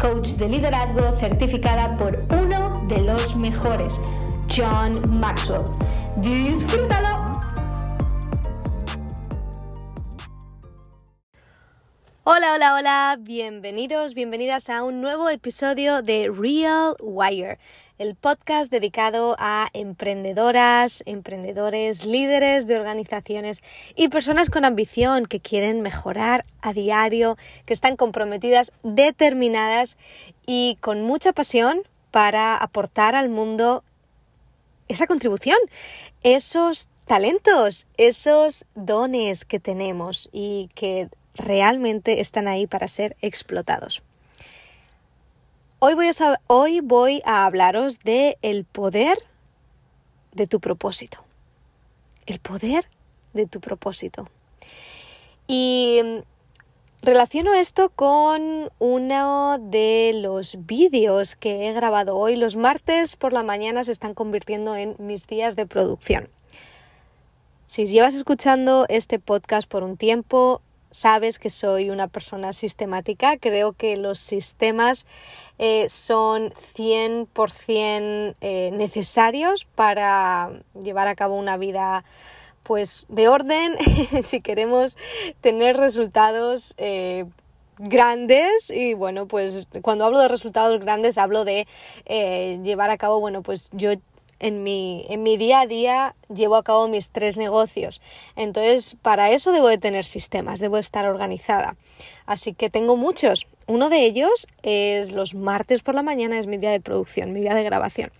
coach de liderazgo certificada por uno de los mejores, John Maxwell. ¡Disfrútalo! Hola, hola, hola, bienvenidos, bienvenidas a un nuevo episodio de Real Wire el podcast dedicado a emprendedoras, emprendedores, líderes de organizaciones y personas con ambición que quieren mejorar a diario, que están comprometidas, determinadas y con mucha pasión para aportar al mundo esa contribución, esos talentos, esos dones que tenemos y que realmente están ahí para ser explotados. Hoy voy a, hablaros de el poder de tu propósito. El poder de tu propósito. Y mm, relaciono esto con uno de los vídeos que he grabado hoy. Los martes por la mañana se están convirtiendo en mis días de producción. Si llevas escuchando este podcast por un tiempo, sabes que soy una persona sistemática. Creo que los sistemas eh, son 100% eh, necesarios para llevar a cabo una vida pues de orden si queremos tener resultados eh, grandes y bueno pues cuando hablo de resultados grandes hablo de llevar a cabo bueno pues yo en mi, en mi día a día llevo a cabo mis tres negocios. Entonces, para eso debo de tener sistemas, debo estar organizada. Así que tengo muchos. Uno de ellos es los martes por la mañana, es mi día de producción, mi día de grabación.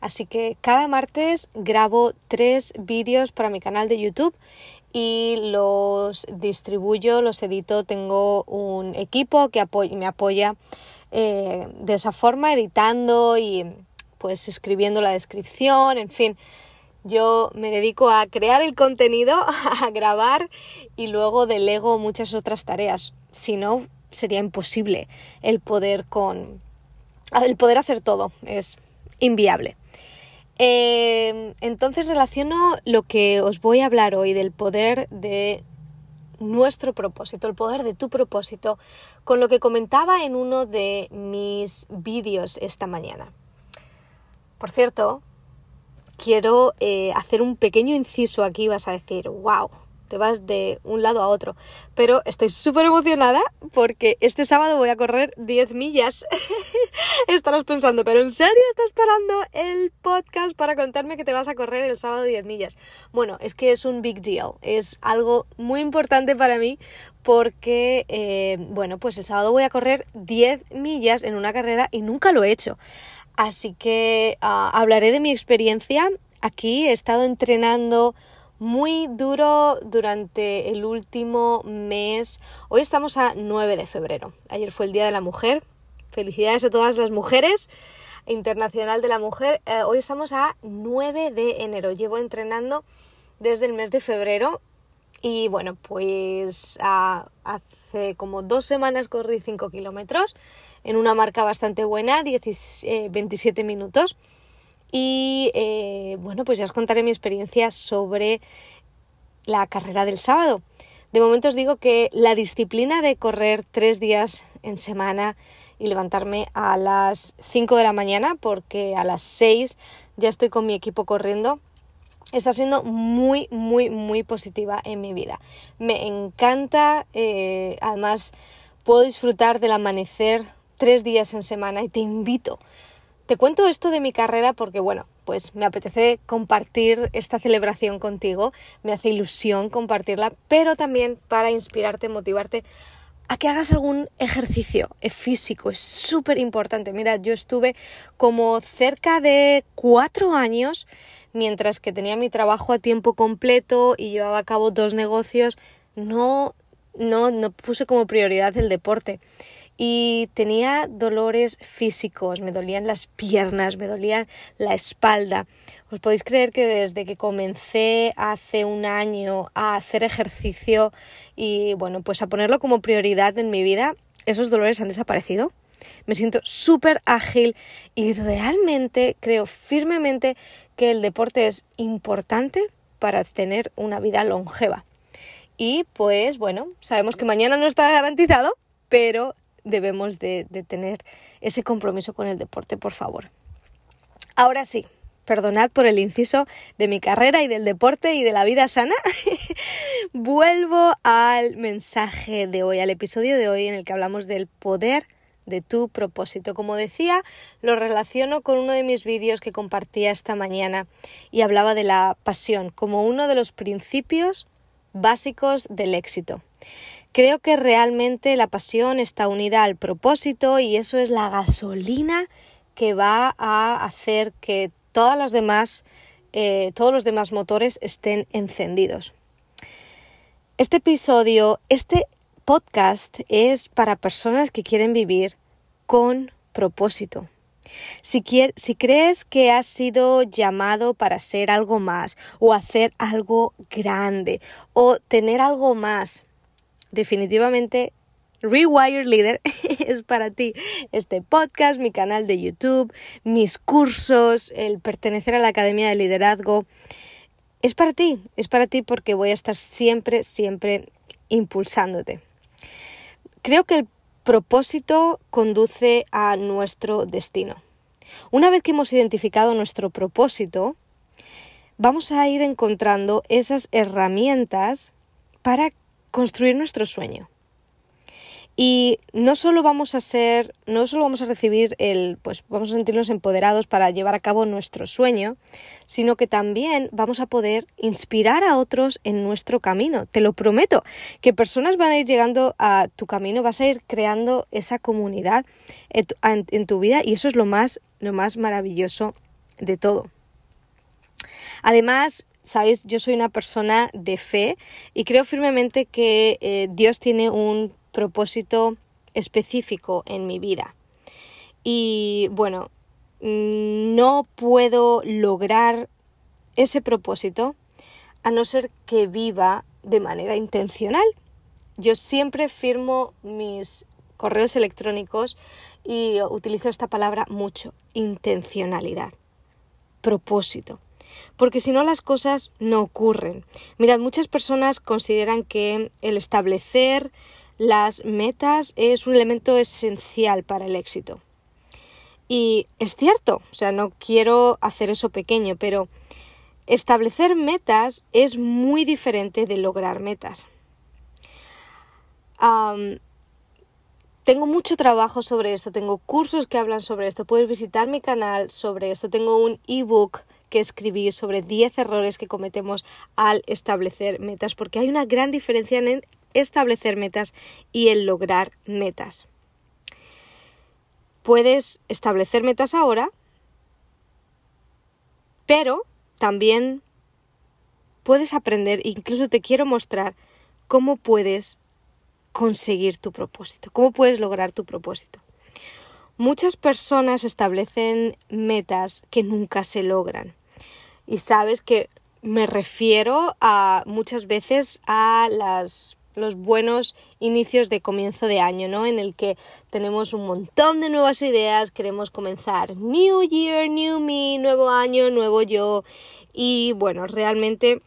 Así que cada martes grabo tres vídeos para mi canal de YouTube y los distribuyo, los edito. Tengo un equipo que me apoya eh, de esa forma, editando y pues escribiendo la descripción, en fin. Yo me dedico a crear el contenido, a grabar y luego delego muchas otras tareas. Si no, sería imposible el poder con el poder hacer todo. Es inviable. Eh, entonces relaciono lo que os voy a hablar hoy del poder de nuestro propósito, el poder de tu propósito, con lo que comentaba en uno de mis vídeos esta mañana. Por cierto, quiero eh, hacer un pequeño inciso aquí, vas a decir, wow, te vas de un lado a otro. Pero estoy súper emocionada porque este sábado voy a correr 10 millas. Estarás pensando, pero ¿en serio estás parando el podcast para contarme que te vas a correr el sábado 10 millas? Bueno, es que es un big deal, es algo muy importante para mí porque, eh, bueno, pues el sábado voy a correr 10 millas en una carrera y nunca lo he hecho. Así que ah, hablaré de mi experiencia. Aquí he estado entrenando muy duro durante el último mes. Hoy estamos a 9 de febrero. Ayer fue el Día de la Mujer. Felicidades a todas las mujeres. Internacional de la Mujer. Eh, hoy estamos a 9 de enero. Llevo entrenando desde el mes de febrero. Y bueno, pues ah, hace como dos semanas corrí 5 kilómetros en una marca bastante buena, 27 eh, minutos. Y eh, bueno, pues ya os contaré mi experiencia sobre la carrera del sábado. De momento os digo que la disciplina de correr tres días en semana y levantarme a las 5 de la mañana, porque a las 6 ya estoy con mi equipo corriendo, está siendo muy, muy, muy positiva en mi vida. Me encanta, eh, además puedo disfrutar del amanecer tres días en semana y te invito, te cuento esto de mi carrera porque, bueno, pues me apetece compartir esta celebración contigo, me hace ilusión compartirla, pero también para inspirarte, motivarte a que hagas algún ejercicio físico, es súper importante. Mira, yo estuve como cerca de cuatro años mientras que tenía mi trabajo a tiempo completo y llevaba a cabo dos negocios, no, no, no puse como prioridad el deporte. Y tenía dolores físicos, me dolían las piernas, me dolía la espalda. Os podéis creer que desde que comencé hace un año a hacer ejercicio y bueno, pues a ponerlo como prioridad en mi vida, esos dolores han desaparecido me siento súper ágil y realmente creo firmemente que el deporte es importante para tener una vida longeva. Y pues bueno, sabemos que mañana no está garantizado, pero debemos de, tener ese compromiso con el deporte, por favor. Ahora sí, perdonad por el inciso de mi carrera y del deporte y de la vida sana. Vuelvo al mensaje de hoy, al episodio de hoy en el que hablamos del poder de tu propósito. Como decía, lo relaciono con uno de mis vídeos que compartía esta mañana y hablaba de la pasión como uno de los principios básicos del éxito. Creo que realmente la pasión está unida al propósito y eso es la gasolina que va a hacer que todas las demás, eh, todos los demás motores estén encendidos. Este episodio, este podcast es para personas que quieren vivir con propósito. Si, si, crees que has sido llamado para ser algo más o hacer algo grande o tener algo más, definitivamente Rewire Leader es para ti. Este podcast, mi canal de YouTube, mis cursos, el pertenecer a la Academia de Liderazgo, es para ti, es para ti porque voy a estar siempre, siempre impulsándote. Creo que el propósito conduce a nuestro destino. Una vez que hemos identificado nuestro propósito, vamos a ir encontrando esas herramientas para construir nuestro sueño. Y no solo vamos a ser, no solo vamos a recibir el, pues vamos a sentirnos empoderados para llevar a cabo nuestro sueño, sino que también vamos a poder inspirar a otros en nuestro camino. Te lo prometo, que personas van a ir llegando a tu camino, vas a ir creando esa comunidad en tu, vida y eso es lo más, lo más maravilloso de todo. Además, sabéis, yo soy una persona de fe y creo firmemente que eh, Dios tiene un propósito específico en mi vida. Y bueno, no puedo lograr ese propósito a no ser que viva de manera intencional. Yo siempre firmo mis correos electrónicos y utilizo esta palabra mucho, intencionalidad, propósito. Porque si no las cosas no ocurren. Mirad, muchas personas consideran que el establecer las metas es un elemento esencial para el éxito. Y es cierto, o sea, no quiero hacer eso pequeño, pero establecer metas es muy diferente de lograr metas. tengo mucho trabajo sobre esto, tengo cursos que hablan sobre esto, puedes visitar mi canal sobre esto, tengo un ebook que escribí sobre 10 errores que cometemos al establecer metas, porque hay una gran diferencia en establecer metas y el lograr metas. Puedes establecer metas ahora, pero también puedes aprender, incluso te quiero mostrar cómo puedes conseguir tu propósito, cómo puedes lograr tu propósito. Muchas personas establecen metas que nunca se logran. Y sabes que me refiero a muchas veces a las los buenos inicios de comienzo de año, ¿no? En el que tenemos un montón de nuevas ideas, queremos comenzar New Year, New Me, nuevo año, nuevo yo. Y bueno, realmente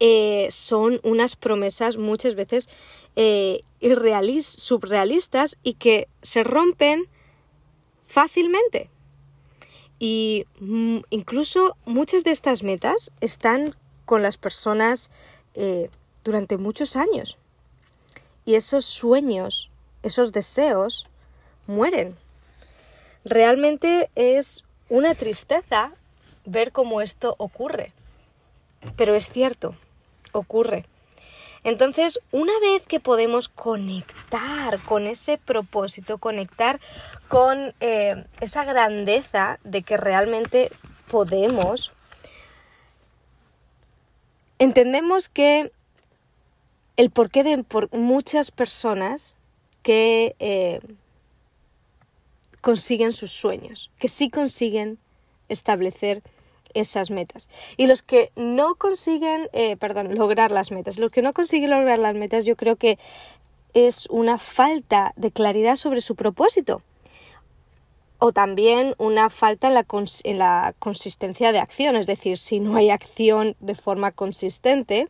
eh, son unas promesas muchas veces eh, surrealistas y que se rompen fácilmente. Y mm, incluso muchas de estas metas están con las personas eh, durante muchos años. Y esos sueños, esos deseos, mueren. realmente es una tristeza ver cómo esto ocurre. Pero es cierto, ocurre. Entonces, una vez que podemos conectar con ese propósito, conectar con eh, esa grandeza de que realmente podemos, entendemos que el porqué de por muchas personas que eh, consiguen sus sueños, que sí consiguen establecer esas metas. Y los que no consiguen, eh, perdón, lograr las metas, los que no consiguen lograr las metas, yo creo que es una falta de claridad sobre su propósito. O también una falta en la, en la consistencia de acción, es decir, si no hay acción de forma consistente,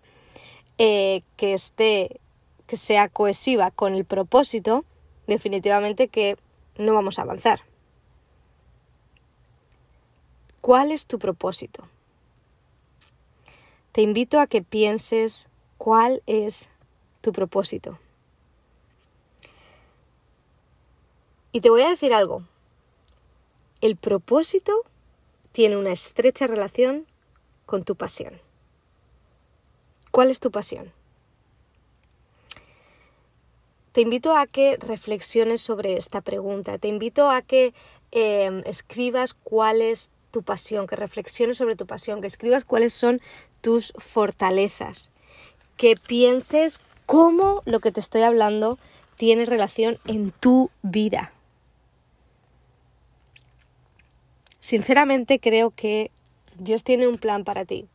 eh, que esté, que sea cohesiva con el propósito, definitivamente que no vamos a avanzar. ¿Cuál es tu propósito? Te invito a que pienses cuál es tu propósito. Y te voy a decir algo. El propósito tiene una estrecha relación con tu pasión. ¿Cuál es tu pasión? Te invito a que reflexiones sobre esta pregunta. Te invito a que em, escribas cuál es tu pasión, que reflexiones sobre tu pasión, que escribas cuáles son tus fortalezas, que pienses cómo lo que te estoy hablando tiene relación en tu vida. Sinceramente creo que Dios tiene un plan para ti,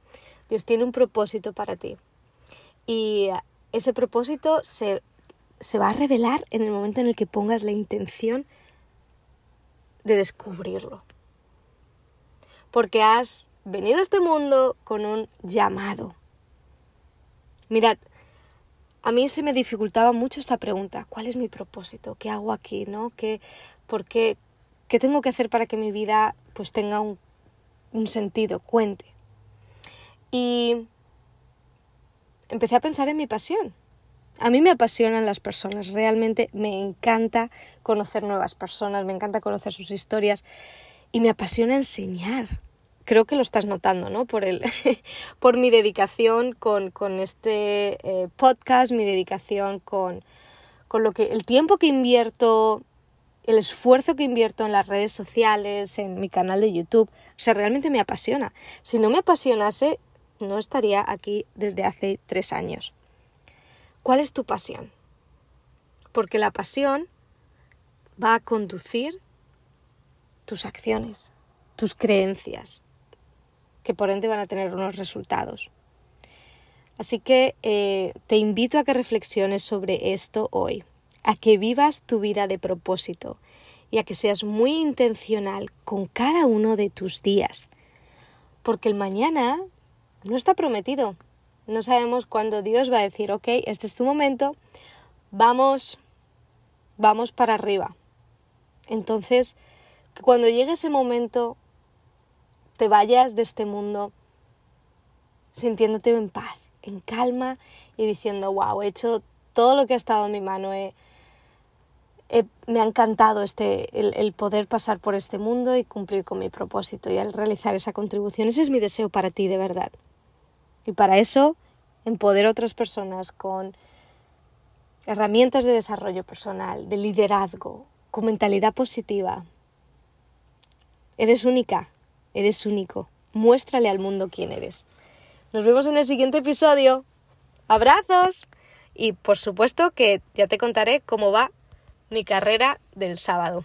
Dios tiene un propósito para ti. Y ese propósito se, va a revelar en el momento en el que pongas la intención de descubrirlo. Porque has venido a este mundo con un llamado. Mirad, a mí se me dificultaba mucho esta pregunta. ¿Cuál es mi propósito? ¿Qué hago aquí? ¿No? ¿Qué, por qué, qué tengo que hacer para que mi vida pues tenga un, un sentido, cuente? Y empecé a pensar en mi pasión. A mí me apasionan las personas, realmente me encanta conocer nuevas personas, me encanta conocer sus historias y me apasiona enseñar. Creo que lo estás notando, ¿no? Por, el, por mi dedicación con, este eh, podcast, mi dedicación con, con lo que el tiempo que invierto, el esfuerzo que invierto en las redes sociales, en mi canal de YouTube. O sea, realmente me apasiona. Si no me apasionase, no estaría aquí desde hace tres años. ¿Cuál es tu pasión? Porque la pasión va a conducir tus acciones, tus creencias, que por ende van a tener unos resultados. Así que eh, te invito a que reflexiones sobre esto hoy, a que vivas tu vida de propósito y a que seas muy intencional con cada uno de tus días, porque el mañana no está prometido. No sabemos cuándo Dios va a decir, ok, este es tu momento, vamos, vamos para arriba. Entonces, cuando llegue ese momento, te vayas de este mundo sintiéndote en paz, en calma y diciendo, wow, he hecho todo lo que ha estado en mi mano, me ha encantado este, el, el, poder pasar por este mundo y cumplir con mi propósito y al realizar esa contribución. Ese es mi deseo para ti, de verdad. Y para eso empodero a otras personas con herramientas de desarrollo personal, de liderazgo, con mentalidad positiva. Eres única, eres único. Muéstrale al mundo quién eres. Nos vemos en el siguiente episodio. Abrazos. Y por supuesto que ya te contaré cómo va mi carrera del sábado.